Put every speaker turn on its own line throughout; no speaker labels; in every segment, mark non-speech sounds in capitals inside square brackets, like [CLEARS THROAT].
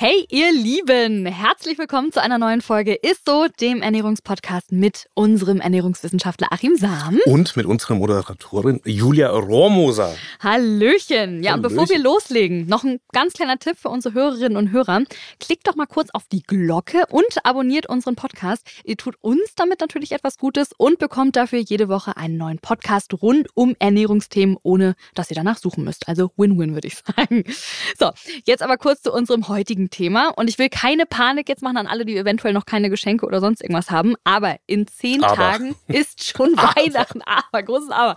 Hey ihr Lieben, herzlich willkommen zu einer neuen Folge Ist so, dem Ernährungspodcast mit unserem Ernährungswissenschaftler Achim Sam.
Und mit unserer Moderatorin Julia Rohrmoser.
Hallöchen. Ja, und bevor wir loslegen, noch ein ganz kleiner Tipp für unsere Hörerinnen und Hörer. Klickt doch mal kurz auf die Glocke und abonniert unseren Podcast. Ihr tut uns damit natürlich etwas Gutes und bekommt dafür jede Woche einen neuen Podcast rund um Ernährungsthemen, ohne dass ihr danach suchen müsst. Also Win-Win, würde ich [LAUGHS] sagen. So, jetzt aber kurz zu unserem heutigen Thema. Und ich will keine Panik jetzt machen an alle, die eventuell noch keine Geschenke oder sonst irgendwas haben. Aber in zehn aber. Tagen [LAUGHS] ist schon Weihnachten. Aber, großes Aber.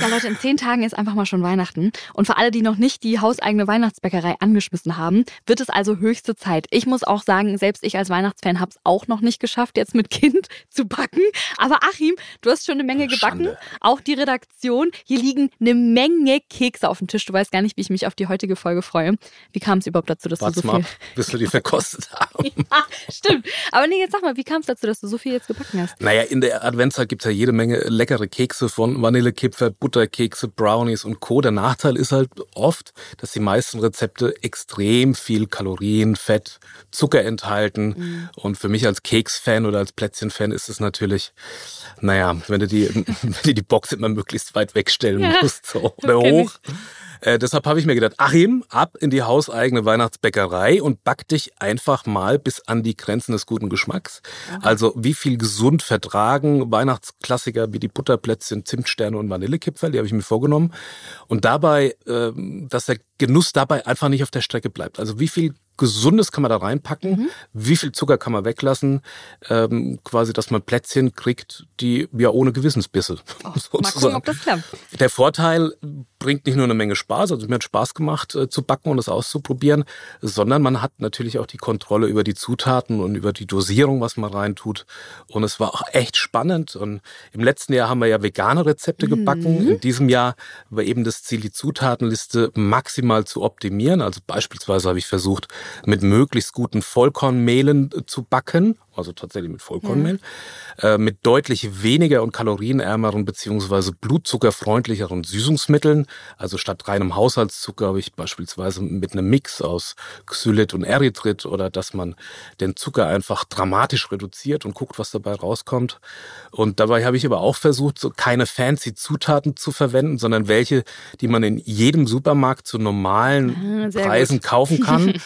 Ja, Leute, in zehn Tagen ist einfach mal schon Weihnachten. Und für alle, die noch nicht die hauseigene Weihnachtsbäckerei angeschmissen haben, wird es also höchste Zeit. Ich muss auch sagen, selbst ich als Weihnachtsfan habe es auch noch nicht geschafft, jetzt mit Kind [LAUGHS] zu backen. Aber Achim, du hast schon eine Menge gebacken. Schande. Auch die Redaktion. Hier liegen eine Menge Kekse auf dem Tisch. Du weißt gar nicht, wie ich mich auf die heutige Folge freue. Wie kam es überhaupt dazu, dass Warte du so viel
bis wir die verkostet haben. [LAUGHS]
ja, stimmt. Aber nee, jetzt sag mal, wie kam es dazu, dass du so viel jetzt gebacken hast?
Naja, in der Adventszeit gibt es ja jede Menge leckere Kekse von Vanillekipferl, Butterkekse, Brownies und Co. Der Nachteil ist halt oft, dass die meisten Rezepte extrem viel Kalorien, Fett, Zucker enthalten. Mhm. Und für mich als Keksfan oder als Plätzchenfan ist es natürlich, naja, wenn du die, [LAUGHS] wenn du die Box immer möglichst weit wegstellen ja, musst so, oder hoch. Ich. Äh, deshalb habe ich mir gedacht, Achim, ab in die hauseigene Weihnachtsbäckerei und back dich einfach mal bis an die Grenzen des guten Geschmacks. Aha. Also wie viel gesund vertragen Weihnachtsklassiker wie die Butterplätzchen, Zimtsterne und Vanillekipferl, die habe ich mir vorgenommen. Und dabei, äh, dass der Genuss dabei einfach nicht auf der Strecke bleibt. Also wie viel Gesundes kann man da reinpacken, mhm. wie viel Zucker kann man weglassen, ähm, quasi, dass man Plätzchen kriegt, die ja ohne Gewissensbisse.
Oh, [LAUGHS] mal gucken, ob das klappt.
Der Vorteil bringt nicht nur eine Menge Spaß, also mir hat Spaß gemacht äh, zu backen und das auszuprobieren, sondern man hat natürlich auch die Kontrolle über die Zutaten und über die Dosierung, was man reintut. Und es war auch echt spannend. Und im letzten Jahr haben wir ja vegane Rezepte gebacken. Mhm. In diesem Jahr war eben das Ziel, die Zutatenliste maximal zu optimieren. Also beispielsweise habe ich versucht, mit möglichst guten Vollkornmehlen äh, zu backen, also tatsächlich mit Vollkornmehl, ja. äh, mit deutlich weniger und kalorienärmeren beziehungsweise blutzuckerfreundlicheren Süßungsmitteln. Also statt reinem Haushaltszucker habe ich beispielsweise mit einem Mix aus Xylit und Erythrit oder dass man den Zucker einfach dramatisch reduziert und guckt, was dabei rauskommt. Und dabei habe ich aber auch versucht, so keine fancy Zutaten zu verwenden, sondern welche, die man in jedem Supermarkt zu normalen ah, Preisen gut. kaufen kann. [LAUGHS]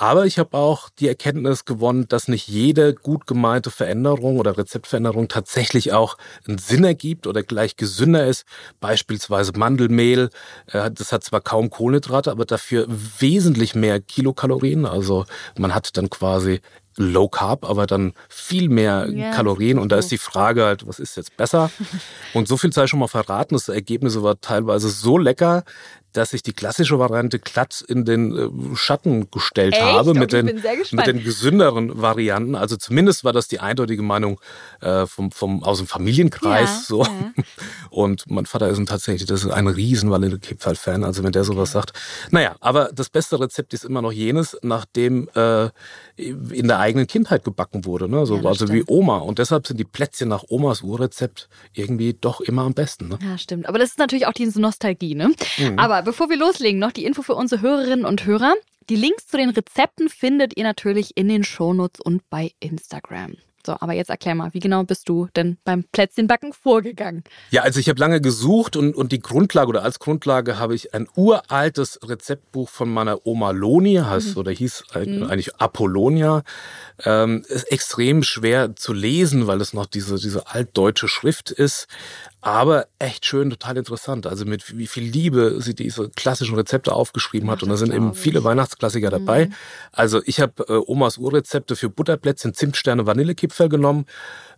Aber ich habe auch die Erkenntnis gewonnen, dass nicht jede gut gemeinte Veränderung oder Rezeptveränderung tatsächlich auch einen Sinn ergibt oder gleich gesünder ist. Beispielsweise Mandelmehl, äh, das hat zwar kaum Kohlenhydrate, aber dafür wesentlich mehr Kilokalorien. Also man hat dann quasi Low Carb, aber dann viel mehr ja, Kalorien. Und da ist die Frage halt, was ist jetzt besser? [LAUGHS] Und so viel sei schon mal verraten. Das Ergebnis war teilweise so lecker, dass ich die klassische Variante glatt in den äh, Schatten gestellt Echt? habe mit den, mit den gesünderen Varianten. Also zumindest war das die eindeutige Meinung äh, vom, vom, aus dem Familienkreis. Ja, so. Ja. [LAUGHS] Und mein Vater ist tatsächlich das ist ein riesen Vanille-Kipferl-Fan. Also wenn der sowas okay. sagt. Naja, aber das beste Rezept ist immer noch jenes, nachdem äh, in der eigenen Kindheit gebacken wurde. Ne? So, ja, also wie Oma. Und deshalb sind die Plätzchen nach Omas Urrezept irgendwie doch immer am besten. Ne?
Ja, stimmt. Aber das ist natürlich auch diese Nostalgie. Ne? Mhm. Aber bevor wir loslegen, noch die Info für unsere Hörerinnen und Hörer. Die Links zu den Rezepten findet ihr natürlich in den Shownotes und bei Instagram. So, aber jetzt erklär mal, wie genau bist du denn beim Plätzchenbacken vorgegangen?
Ja, also ich habe lange gesucht und, und die Grundlage oder als Grundlage habe ich ein uraltes Rezeptbuch von meiner Oma Loni, heißt mhm. oder hieß mhm. eigentlich Apollonia. Ähm, ist extrem schwer zu lesen, weil es noch diese, diese altdeutsche Schrift ist. Aber echt schön, total interessant. Also mit wie viel Liebe sie diese klassischen Rezepte aufgeschrieben hat. Ach, und da sind eben viele Weihnachtsklassiker dabei. Mhm. Also ich habe äh, Omas Urrezepte für Butterplätzchen, Zimtsterne, Vanillekipferl genommen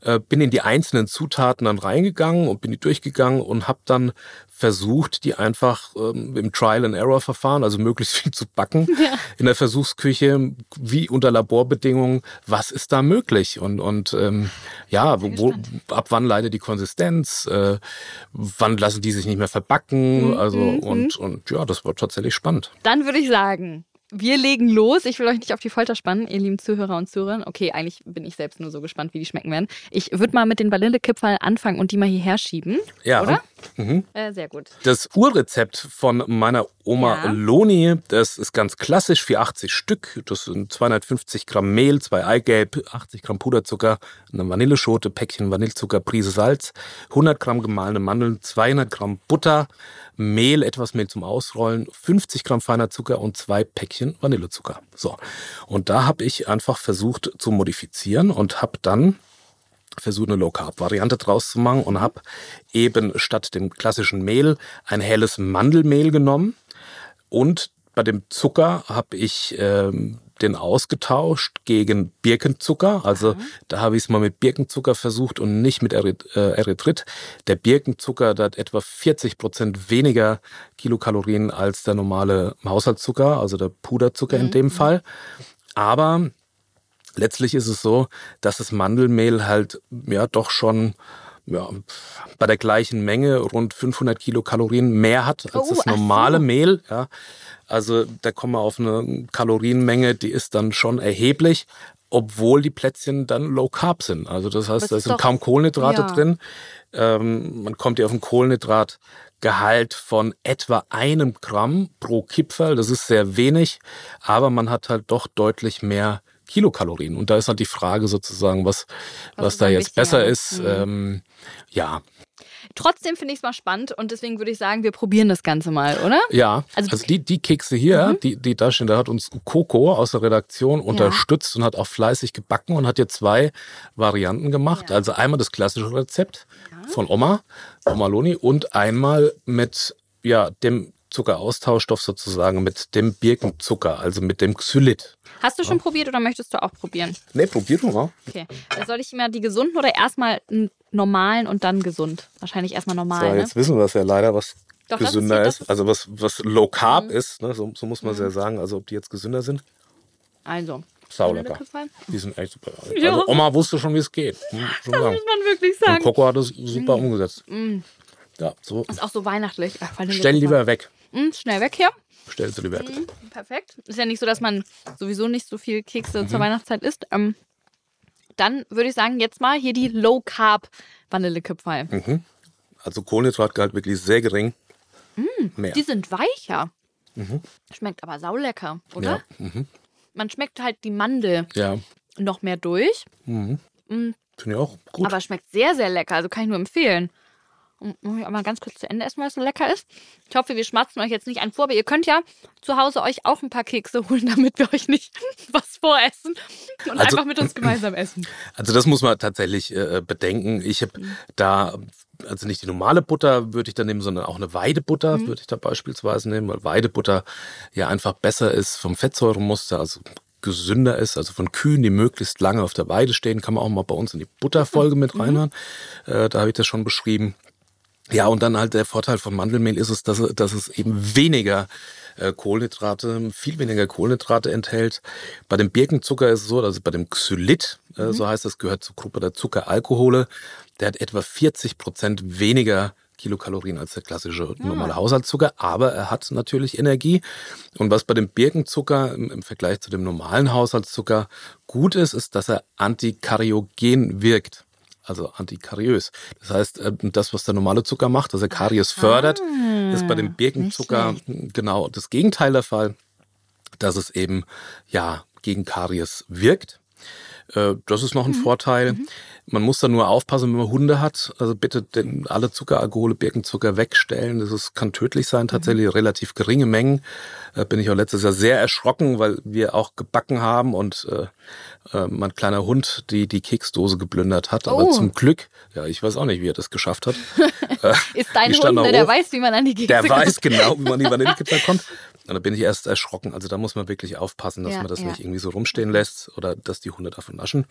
äh, bin in die einzelnen Zutaten dann reingegangen und bin die durchgegangen und habe dann versucht, die einfach ähm, im Trial-and-Error-Verfahren, also möglichst [LAUGHS] viel zu backen, ja. in der Versuchsküche, wie unter Laborbedingungen, was ist da möglich? Und, und ähm, ja, wo, ab wann leidet die Konsistenz? Äh, wann lassen die sich nicht mehr verbacken? Mhm. Also mhm. und, und ja, das war tatsächlich spannend.
Dann würde ich sagen, wir legen los. Ich will euch nicht auf die Folter spannen, ihr lieben Zuhörer und Zuhörerinnen. Okay, eigentlich bin ich selbst nur so gespannt, wie die schmecken werden. Ich würde mal mit den Vanillekipferl anfangen und die mal hierher schieben.
Ja.
Oder?
Mhm.
Äh, sehr gut.
Das Urrezept von meiner Oma
Ja.
Loni, das ist ganz klassisch, 480 Stück. Das sind 250 Gramm Mehl, zwei Eigelb, 80 Gramm Puderzucker, eine Vanilleschote, Päckchen Vanillezucker, Prise Salz, 100 Gramm gemahlene Mandeln, 200 Gramm Butter, Mehl, etwas Mehl zum Ausrollen, 50 Gramm feiner Zucker und zwei Päckchen Vanillezucker. So. Und da habe ich einfach versucht zu modifizieren und habe dann versucht, eine Low-Carb-Variante draus zu machen und habe eben statt dem klassischen Mehl ein helles Mandelmehl genommen und bei dem Zucker habe ich ähm, den ausgetauscht gegen Birkenzucker. Also da habe ich es mal mit Birkenzucker versucht und nicht mit äh, Erythrit. Der Birkenzucker hat etwa 40 Prozent weniger Kilokalorien als der normale Haushaltszucker, also der Puderzucker in dem Fall. Aber letztlich ist es so, dass das Mandelmehl halt ja doch schon ja, bei der gleichen Menge rund 500 Kilokalorien mehr hat als
Oh,
das
ach so.
normale Mehl. Ja. Also da kommen wir auf eine Kalorienmenge, die ist dann schon erheblich, obwohl die Plätzchen dann low carb sind. Also das heißt, da sind
doch-
kaum Kohlenhydrate
ja.
drin. Ähm, man kommt ja auf ein Kohlenhydratgehalt von etwa einem Gramm pro Kipferl. Das ist sehr wenig, aber man hat halt doch deutlich mehr Kilokalorien. Und da ist halt die Frage sozusagen, was, was,
Was
da jetzt besser ist.
Mhm.
Ähm, ja,
Trotzdem finde ich es mal spannend und deswegen würde ich sagen, wir probieren das Ganze mal, oder?
Ja,
Also-
also, die, die Kekse hier, die, die da stehen, da hat uns Coco aus der Redaktion unterstützt und hat auch fleißig gebacken und hat hier zwei Varianten gemacht.
Ja.
Also einmal das klassische Rezept von Oma, Oma Loni, und einmal mit ja, dem Zuckeraustauschstoff sozusagen, mit dem Birkenzucker, also mit dem Xylit.
Hast du schon probiert oder möchtest du auch probieren?
Ne, probier doch mal.
Okay. Soll ich immer die gesunden oder erstmal einen normalen und dann gesund? Wahrscheinlich erstmal
So,
normal, ne?
jetzt wissen wir es ja leider, was
Doch, das ist
gesünder
hier-
ist.
das ist- Mhm.
Also was, was Low Carb ist, ne? so, so muss man es ja sagen. Also ob die jetzt gesünder sind.
Also.
Saulecker.
Vanillekipferl?
Die sind echt super.
Ja.
Also Oma wusste schon, wie es geht. Hm,
Das
sagen.
muss man wirklich
Und
sagen.
Coco hat es super umgesetzt. Ja, so.
Ist auch so weihnachtlich. Ach, Vanillekipferl.
Stell lieber weg.
Mm, schnell weg hier.
Stell sie lieber weg.
Perfekt. Ist ja nicht so, dass man sowieso nicht so viel Kekse
Mhm.
zur Weihnachtszeit isst. Ähm, dann würde ich sagen, jetzt mal hier die Low Carb Vanillekipferl.
Mhm. Also Kohlenhydratgehalt wirklich sehr gering. Mehr.
Mm, Die sind weicher. Schmeckt aber saulecker, oder?
Mhm. Ja. Mhm.
Man schmeckt halt die Mandel
Ja.
noch mehr durch,
Finde ich auch gut.
aber schmeckt sehr, sehr lecker. Also kann ich nur empfehlen. Und muss ich auch mal ganz kurz zu Ende essen, weil es so lecker ist. Ich hoffe, wir schmatzen euch jetzt nicht einen vor, aber ihr könnt ja zu Hause euch auch ein paar Kekse holen, [LAUGHS] damit wir euch nicht [LAUGHS] was voressen und
Also-
einfach mit uns [CLEARS THROAT] gemeinsam essen.
Also das muss man tatsächlich äh, bedenken. Ich habe da, also nicht die normale Butter würde ich da nehmen, sondern auch eine Weidebutter würde ich da beispielsweise nehmen, weil Weidebutter ja einfach besser ist vom Fettsäuremuster, also gesünder ist, also von Kühen, die möglichst lange auf der Weide stehen, kann man auch mal bei uns in die Butterfolge mit reinhören. Äh, da habe ich das schon beschrieben. Ja, und dann halt der Vorteil von Mandelmehl ist es, dass, es- dass es eben weniger äh, Kohlenhydrate, viel weniger Kohlenhydrate enthält. Bei dem Birkenzucker ist es so, also bei dem Xylit, äh, so heißt das, gehört zur Gruppe der Zuckeralkohole, der hat etwa 40 Prozent weniger Kilokalorien als der klassische normale Haushaltszucker, aber er hat natürlich Energie. Und was bei dem Birkenzucker im, im Vergleich zu dem normalen Haushaltszucker gut ist, ist, dass er antikariogen wirkt also antikariös. Das heißt, äh, das, was der normale Zucker macht, dass er Karies fördert, ist bei dem Birkenzucker genau das Gegenteil der Fall, dass es eben ja gegen Karies wirkt. Äh, Das ist noch ein Vorteil. Man muss da nur aufpassen, wenn man Hunde hat. Also bitte den, alle Zuckeralkohole, Birkenzucker wegstellen. Das ist, kann tödlich sein, tatsächlich relativ geringe Mengen. Äh, Bin ich auch letztes Jahr sehr erschrocken, weil wir auch gebacken haben und äh, äh, mein kleiner Hund die, die Keksdose geplündert hat. Aber
Oh.
zum Glück, ja, ich weiß auch nicht, wie er das geschafft hat. [LAUGHS] Äh,
Ist dein Hund, ne, der weiß, wie man an die Kekse
Der
kommt.
weiß genau, wie man die Vanillekipferl kommt. Und da bin ich erst erschrocken. Also da muss man wirklich aufpassen, dass
Ja,
man das
ja.
nicht irgendwie so rumstehen lässt oder dass die Hunde davon naschen.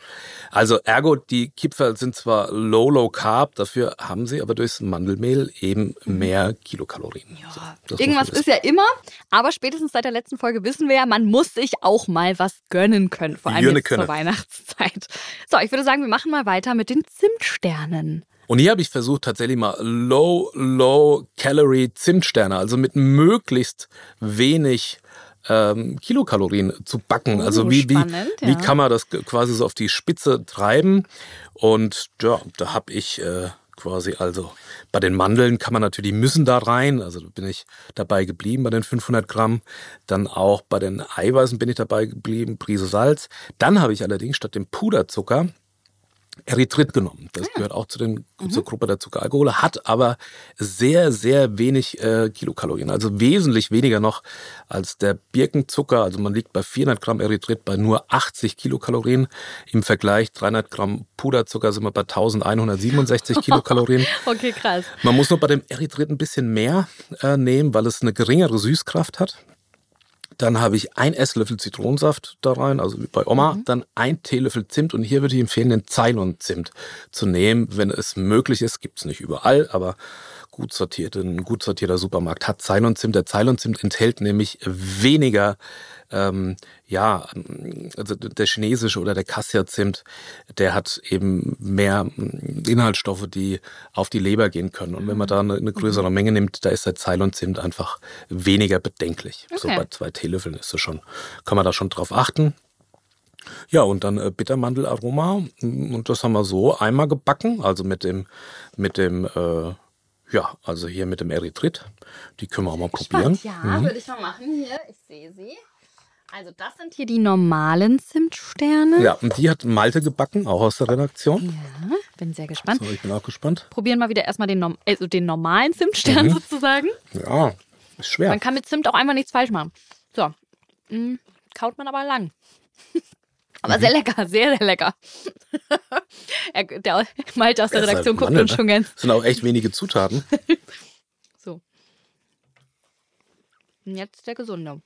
Also ergo, die Kipferl sind zwar low, low carb, dafür haben sie aber durchs Mandelmehl eben mehr Kilokalorien. So, das muss
Irgendwas ist ja immer, aber spätestens seit der letzten Folge wissen wir ja, man muss sich auch mal was gönnen können, vor allem jetzt zur. Weihnachtszeit. So, ich würde sagen, wir machen mal weiter mit den Zimtsternen.
Und hier habe ich versucht, tatsächlich mal low, low Calorie Zimtsterne, also mit möglichst wenig ähm, Kilokalorien zu backen.
Oh,
also wie,
spannend,
wie, wie
ja.
kann man das quasi so auf die Spitze treiben? Und ja, da habe ich äh, quasi also bei den Mandeln kann man natürlich, die müssen da rein. Also da bin ich dabei geblieben bei den 500 Gramm. Dann auch bei den Eiweißen bin ich dabei geblieben, Prise Salz. Dann habe ich allerdings statt dem Puderzucker Erythrit genommen. Das gehört auch zu den, zur Gruppe der Zuckeralkohole, hat aber sehr, sehr wenig äh, Kilokalorien. Also wesentlich weniger noch als der Birkenzucker. Also man liegt bei 400 Gramm Erythrit bei nur 80 Kilokalorien. Im Vergleich 300 Gramm Puderzucker sind wir bei 1167 [LAUGHS] Kilokalorien.
Okay, krass.
Man muss nur bei dem Erythrit ein bisschen mehr äh, nehmen, weil es eine geringere Süßkraft hat. Dann habe ich ein Esslöffel Zitronensaft da rein, also wie bei Oma. Dann ein Teelöffel Zimt und hier würde ich empfehlen, den Ceylon-Zimt zu nehmen, wenn es möglich ist. Gibt es nicht überall, aber gut sortierte, ein gut sortierter Supermarkt hat Ceylon-Zimt. Der Ceylon-Zimt enthält nämlich weniger, ähm, ja, also der chinesische oder der Cassia-Zimt, der hat eben mehr mm, Inhaltsstoffe, die auf die Leber gehen können. Und wenn man da eine, eine größere Menge nimmt, da ist der Ceylon-Zimt einfach weniger bedenklich. So
Okay.
bei zwei Teelöffeln ist es schon, kann man da schon drauf achten. Ja, und dann äh, Bittermandelaroma. Und das haben wir so einmal gebacken, also mit dem, mit dem, äh, ja, also hier mit dem Erythrit. Die können wir auch mal probieren.
Spannend, ja, würde ich mal machen hier. Ich sehe sie. Also das sind hier die normalen Zimtsterne.
Ja, und die hat Malte gebacken, auch aus der Redaktion.
Ja, bin sehr gespannt.
So, ich bin auch gespannt.
Probieren wir wieder erstmal den, also den normalen Zimtstern
Mhm.
sozusagen.
Ja, ist schwer.
Man kann mit Zimt auch einfach nichts falsch machen. So, mm, kaut man aber lang. [LAUGHS] Aber
Mhm.
sehr lecker, sehr, sehr lecker. [LAUGHS] er, der Malte aus der
ist
Redaktion
halt
guckt
Mandel,
uns
ne?
schon ganz
Das sind auch echt wenige Zutaten. [LAUGHS]
so. Und jetzt der gesunde.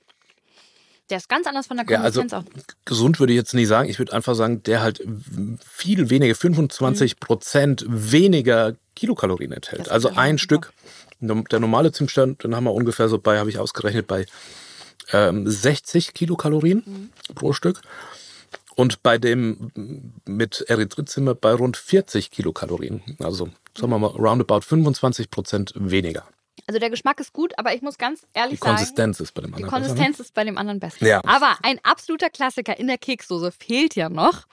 Der ist ganz anders von der
Ja, also
Konsistenz auch.
gesund würde ich jetzt nicht sagen. Ich würde einfach sagen, der halt viel weniger, 25 Prozent weniger Kilokalorien enthält. Also ein. Stück, der normale Zimtstern, den haben wir ungefähr so bei, habe ich ausgerechnet, bei ähm, 60 Kilokalorien pro Stück. Und bei dem mit Erythrit sind wir bei rund 40 Kilokalorien. Also sagen wir mal roundabout 25 Prozent weniger.
Also der Geschmack ist gut, aber ich muss ganz ehrlich
Die
sagen,
Konsistenz ist bei dem
die
anderen. besser, ne?
Konsistenz ist bei dem anderen besser.
Ja.
Aber ein absoluter Klassiker in der Kekssoße fehlt ja noch.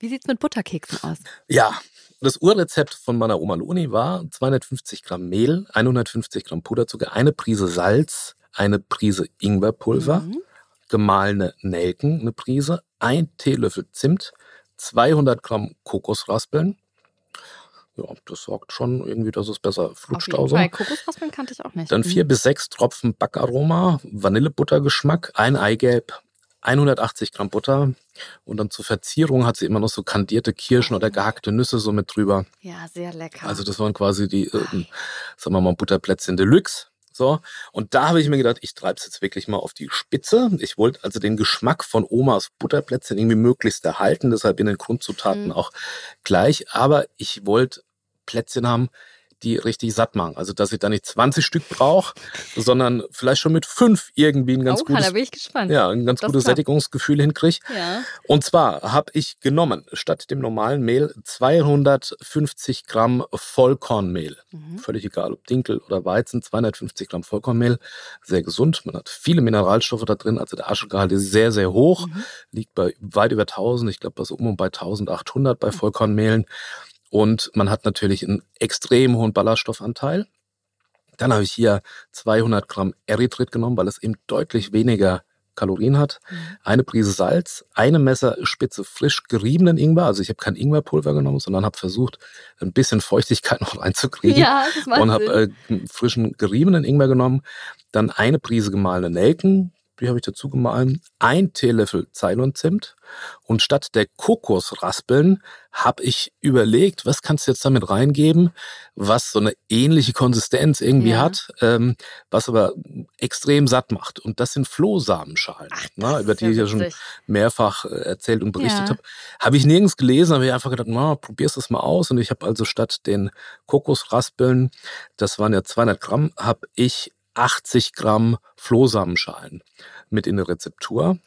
Wie sieht's mit Butterkeksen aus?
Ja, das Urrezept von meiner Oma Loni war 250 Gramm Mehl, 150 Gramm Puderzucker, eine Prise Salz, eine Prise Ingwerpulver,
Mhm.
gemahlene Nelken, eine Prise, ein Teelöffel Zimt, 200 Gramm Kokosraspeln. Ja, das sorgt schon irgendwie, dass es besser
Auf
flutscht.
jeden. Fall. Kokosraspeln kannte ich auch nicht.
Dann
Mhm.
vier bis sechs Tropfen Backaroma, Vanillebuttergeschmack, ein Eigelb, 180 Gramm Butter. Und dann zur Verzierung hat sie immer noch so kandierte Kirschen oder gehackte Nüsse so mit drüber.
Ja, sehr lecker.
Also das waren quasi die, äh, sagen wir mal, Butterplätzchen Deluxe. So, und da habe ich mir gedacht, ich treibe es jetzt wirklich mal auf die Spitze. Ich wollte also den Geschmack von Omas Butterplätzchen irgendwie möglichst erhalten, deshalb in den Grundzutaten
Mhm.
auch gleich. Aber ich wollte Plätzchen haben, die richtig satt machen. Also, dass ich da nicht 20 Stück brauche, sondern vielleicht schon mit fünf irgendwie ein ganz
oh,
gutes,
da bin ich gespannt.
ja, ein ganz
Das
gutes
klappt.
Sättigungsgefühl hinkriege.
Ja.
Und zwar habe ich genommen, statt dem normalen Mehl, 250 Gramm Vollkornmehl.
Mhm.
Völlig egal, ob Dinkel oder Weizen, 250 Gramm Vollkornmehl. Sehr gesund. Man hat viele Mineralstoffe da drin. Also der Aschegehalt ist sehr, sehr hoch.
Mhm.
Liegt bei weit über 1000. Ich glaube, so um und bei 1800 bei Vollkornmehlen. Und man hat natürlich einen extrem hohen Ballaststoffanteil. Dann habe ich hier 200 Gramm Erythrit genommen, weil es eben deutlich weniger Kalorien hat.
Mhm.
Eine Prise Salz, eine Messerspitze frisch geriebenen Ingwer. Also ich habe kein Ingwerpulver genommen, sondern habe versucht, ein bisschen Feuchtigkeit [LAUGHS] noch reinzukriegen.
Ja,
und habe äh, frischen geriebenen Ingwer genommen. Dann eine Prise gemahlene Nelken, die habe ich dazu gemahlen. Ein Teelöffel Ceylonzimt. Und statt der Kokosraspeln habe ich überlegt, was kannst du jetzt damit reingeben, was so eine ähnliche Konsistenz irgendwie
Ja.
hat, ähm, was aber extrem satt macht. Und das sind Flohsamenschalen,
Ach,
ne,
das
über die ich ja schon mehrfach äh, erzählt und berichtet
Ja.
habe. Habe ich nirgends gelesen, habe ich einfach gedacht, na, probier's das mal aus. Und ich habe also statt den Kokosraspeln, das waren ja 200 Gramm, habe ich 80 Gramm Flohsamenschalen mit in der Rezeptur.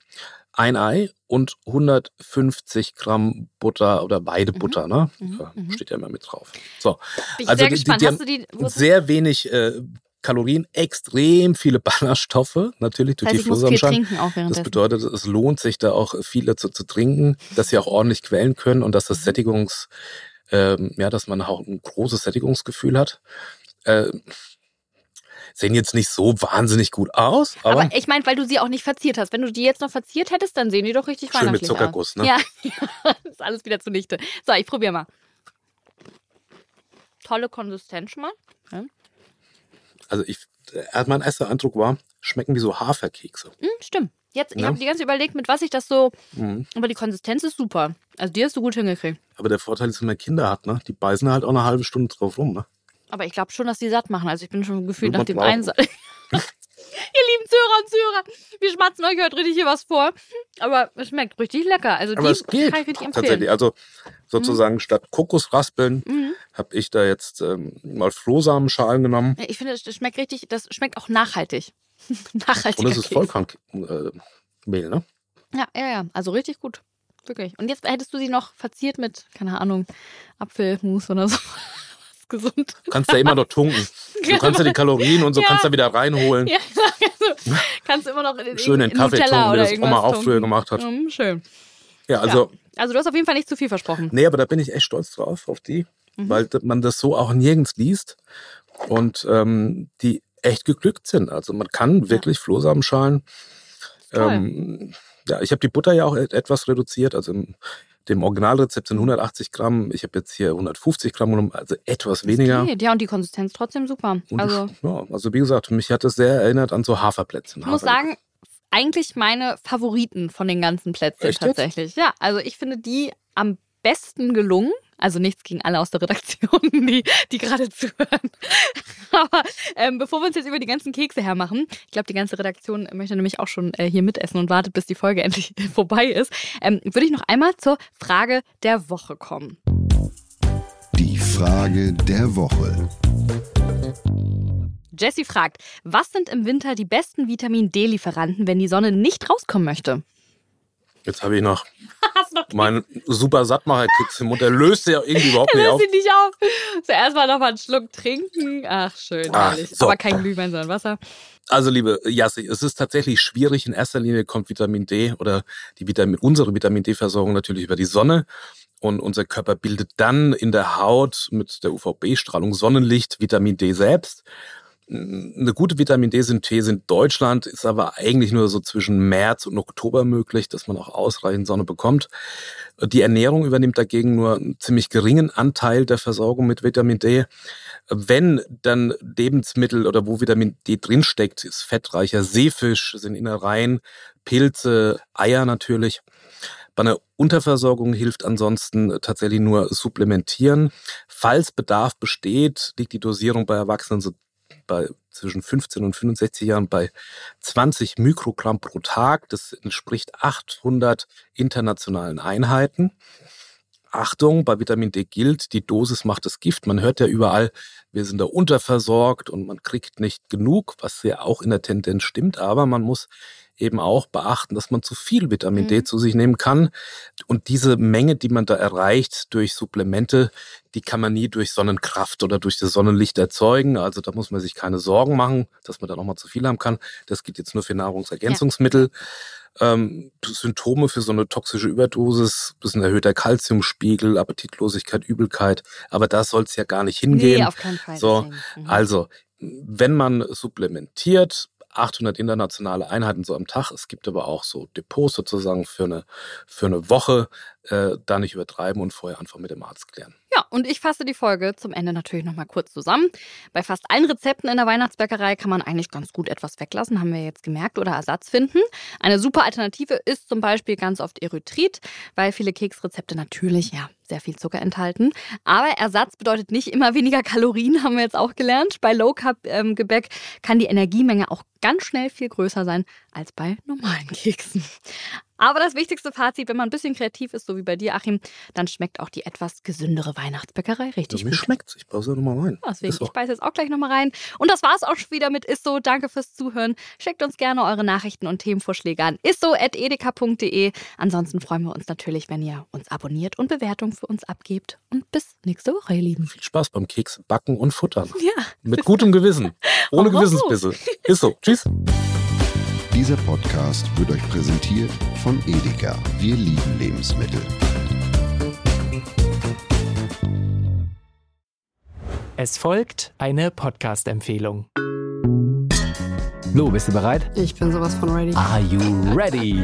Ein Ei und 150 Gramm Butter oder Weidebutter, ne?
Mhm, mhm.
Steht ja immer mit drauf. So,
Bin
also
sehr
die- die-
gespannt.
die
die, wo-
sehr wenig äh, Kalorien, extrem viele [LAUGHS] Ballaststoffe, natürlich durch
das heißt,
die Flohsamenschalen.
Das
bedeutet, es lohnt sich da auch viel dazu zu trinken, dass sie auch ordentlich quellen können und dass das mhm. Sättigungs, ähm, ja, dass man auch ein großes Sättigungsgefühl hat. Äh, sehen jetzt nicht so wahnsinnig gut aus. Aber,
aber ich meine, weil du sie auch nicht verziert hast. Wenn du die jetzt noch verziert hättest, dann sehen die doch richtig schön weihnachtlich
mit Zuckerguss,
aus.
ne?
Ja, [LAUGHS] ja, ist alles wieder zunichte. So, ich probiere mal. Tolle Konsistenz schon mal. Ja.
Also ich, mein erster Eindruck war, schmecken wie so Haferkekse.
Mm, stimmt. Jetzt, ich ja. habe die ganze überlegt, mit was ich das so. Mhm. Aber die Konsistenz ist super. Also die hast du gut hingekriegt.
Aber der Vorteil ist, wenn man Kinder hat, ne? Die beißen halt auch eine halbe Stunde drauf rum, ne?
Aber ich glaube schon, dass die satt machen. Also ich bin schon gefühlt nach dem Einsatz. [LAUGHS] Ihr lieben Zuhörer und Zuhörer, wir schmatzen euch heute richtig hier was vor. Aber es schmeckt richtig lecker. Also
Aber
die
es geht
kann ich richtig
empfehlen. Tatsächlich. Also sozusagen mhm. statt Kokosraspeln mhm. habe ich da jetzt ähm, mal Flohsamenschalen genommen.
Ich finde, das schmeckt richtig, das schmeckt auch nachhaltig. [LAUGHS] Nachhaltig.
Und es ist Vollkornmehl, äh, ne?
Ja, ja, ja. Also richtig gut. Wirklich. Und jetzt hättest du sie noch verziert mit, keine Ahnung, Apfelmus oder so gesund.
Du kannst ja immer noch tunken. [LAUGHS] Du kannst ja die Kalorien und so ja. kannst da wieder reinholen. Ja,
also kannst du immer noch in,
schön den Kaffee tunken, wie das Oma auch früher gemacht hat.
Mhm, schön.
Ja, also. Ja.
Also du hast auf jeden Fall nicht zu viel versprochen.
Nee, aber da bin ich echt stolz drauf, auf die, mhm. weil man das so auch nirgends liest und ähm, die echt geglückt sind. Also man kann wirklich ja. Flohsamenschalen. Ähm, ja, ich habe die Butter ja auch etwas reduziert. Also im dem Originalrezept sind 180 Gramm. Ich habe jetzt hier 150 Gramm genommen, also etwas weniger.
Geht. Ja, und die Konsistenz trotzdem super.
Und also, ja, also wie gesagt, mich hat das sehr erinnert an so Haferplätzchen.
Ich muss sagen, eigentlich meine Favoriten von den ganzen Plätzchen Echt tatsächlich. Jetzt? Ja, also ich finde die am besten gelungen. Also nichts gegen alle aus der Redaktion, [LAUGHS] die, die gerade zuhören. [LAUGHS] Aber ähm, bevor wir uns jetzt über die ganzen Kekse hermachen, ich glaube, die ganze Redaktion möchte nämlich auch schon äh, hier mitessen und wartet, bis die Folge [LAUGHS] endlich vorbei ist, ähm, würde ich noch einmal zur Frage der Woche kommen.
Die Frage der Woche.
Jessie fragt, was sind im Winter die besten Vitamin D-Lieferanten, wenn die Sonne nicht rauskommen möchte?
Jetzt habe ich noch, noch meinen super Sattmacher-Keks im Mund. Der löst ja irgendwie überhaupt nicht auf.
Löst nicht auf. Zuerst mal noch mal einen Schluck trinken. Ach, schön, Ach, herrlich. So. Aber kein Glühwein, sondern Wasser.
Also, liebe Jassi, es ist tatsächlich schwierig. In erster Linie kommt Vitamin D oder die Vitamin, unsere Vitamin D-Versorgung natürlich über die Sonne. Und unser Körper bildet dann in der Haut mit der UVB-Strahlung Sonnenlicht Vitamin D selbst eine gute Vitamin D-Synthese in Deutschland ist aber eigentlich nur so zwischen März und Oktober möglich, dass man auch ausreichend Sonne bekommt. Die Ernährung übernimmt dagegen nur einen ziemlich geringen Anteil der Versorgung mit Vitamin D. Wenn dann Lebensmittel oder wo Vitamin D drinsteckt, ist fettreicher Seefisch, sind Innereien, Pilze, Eier natürlich. Bei einer Unterversorgung hilft ansonsten tatsächlich nur supplementieren. Falls Bedarf besteht, liegt die Dosierung bei Erwachsenen so bei zwischen 15 und 65 Jahren bei 20 Mikrogramm pro Tag. Das entspricht 800 internationalen Einheiten. Achtung, bei Vitamin D gilt, die Dosis macht das Gift. Man hört ja überall, wir sind da unterversorgt und man kriegt nicht genug, was ja auch in der Tendenz stimmt, aber man muss eben auch beachten, dass man zu viel Vitamin mhm. D zu sich nehmen kann. Und diese Menge, die man da erreicht durch Supplemente, die kann man nie durch Sonnenkraft oder durch das Sonnenlicht erzeugen. Also da muss man sich keine Sorgen machen, dass man da nochmal zu viel haben kann. Das gilt jetzt nur für Nahrungsergänzungsmittel. Ja. Ähm, Symptome für so eine toxische Überdosis, bisschen erhöhter Kalziumspiegel, Appetitlosigkeit, Übelkeit. Aber da soll es ja gar nicht hingehen.
Nee, auf keinen Fall.
So, mhm. also, wenn man supplementiert, 800 internationale Einheiten so am Tag. Es gibt aber auch so Depots sozusagen für eine, für eine Woche. Äh, da nicht übertreiben und vorher einfach mit dem Arzt klären.
Ja, und ich fasse die Folge zum Ende natürlich nochmal kurz zusammen. Bei fast allen Rezepten in der Weihnachtsbäckerei kann man eigentlich ganz gut etwas weglassen, haben wir jetzt gemerkt, oder Ersatz finden. Eine super Alternative ist zum Beispiel ganz oft Erythrit, weil viele Keksrezepte natürlich ja sehr viel Zucker enthalten. Aber Ersatz bedeutet nicht immer weniger Kalorien, [LAUGHS] haben wir jetzt auch gelernt. Bei Low Carb ähm, Gebäck kann die Energiemenge auch ganz schnell viel größer sein als bei normalen [LAUGHS] Keksen. Aber das wichtigste Fazit, wenn man ein bisschen kreativ ist, so wie bei dir, Achim, dann schmeckt auch die etwas gesündere Weihnachtsbäckerei richtig
ja, mir
gut. Mir
Ich beiße nochmal rein.
Deswegen, ich beiße jetzt auch gleich nochmal rein. Und das war's auch schon wieder mit Isso. Danke fürs Zuhören. Schickt uns gerne eure Nachrichten und Themenvorschläge an isso.edeka.de. Ansonsten freuen wir uns natürlich, wenn ihr uns abonniert und Bewertungen für uns abgebt. Und bis nächste Woche, ihr Lieben.
Viel Spaß beim Keks backen und futtern.
Ja.
Mit gutem Gewissen. [LAUGHS] Ohne
Oh.
Gewissensbisse. Ist so. Tschüss.
Dieser Podcast wird euch präsentiert von Edeka. Wir lieben Lebensmittel.
Es folgt eine Podcast-Empfehlung.
Lu, bist du bereit?
Ich bin sowas von ready.
Are you ready?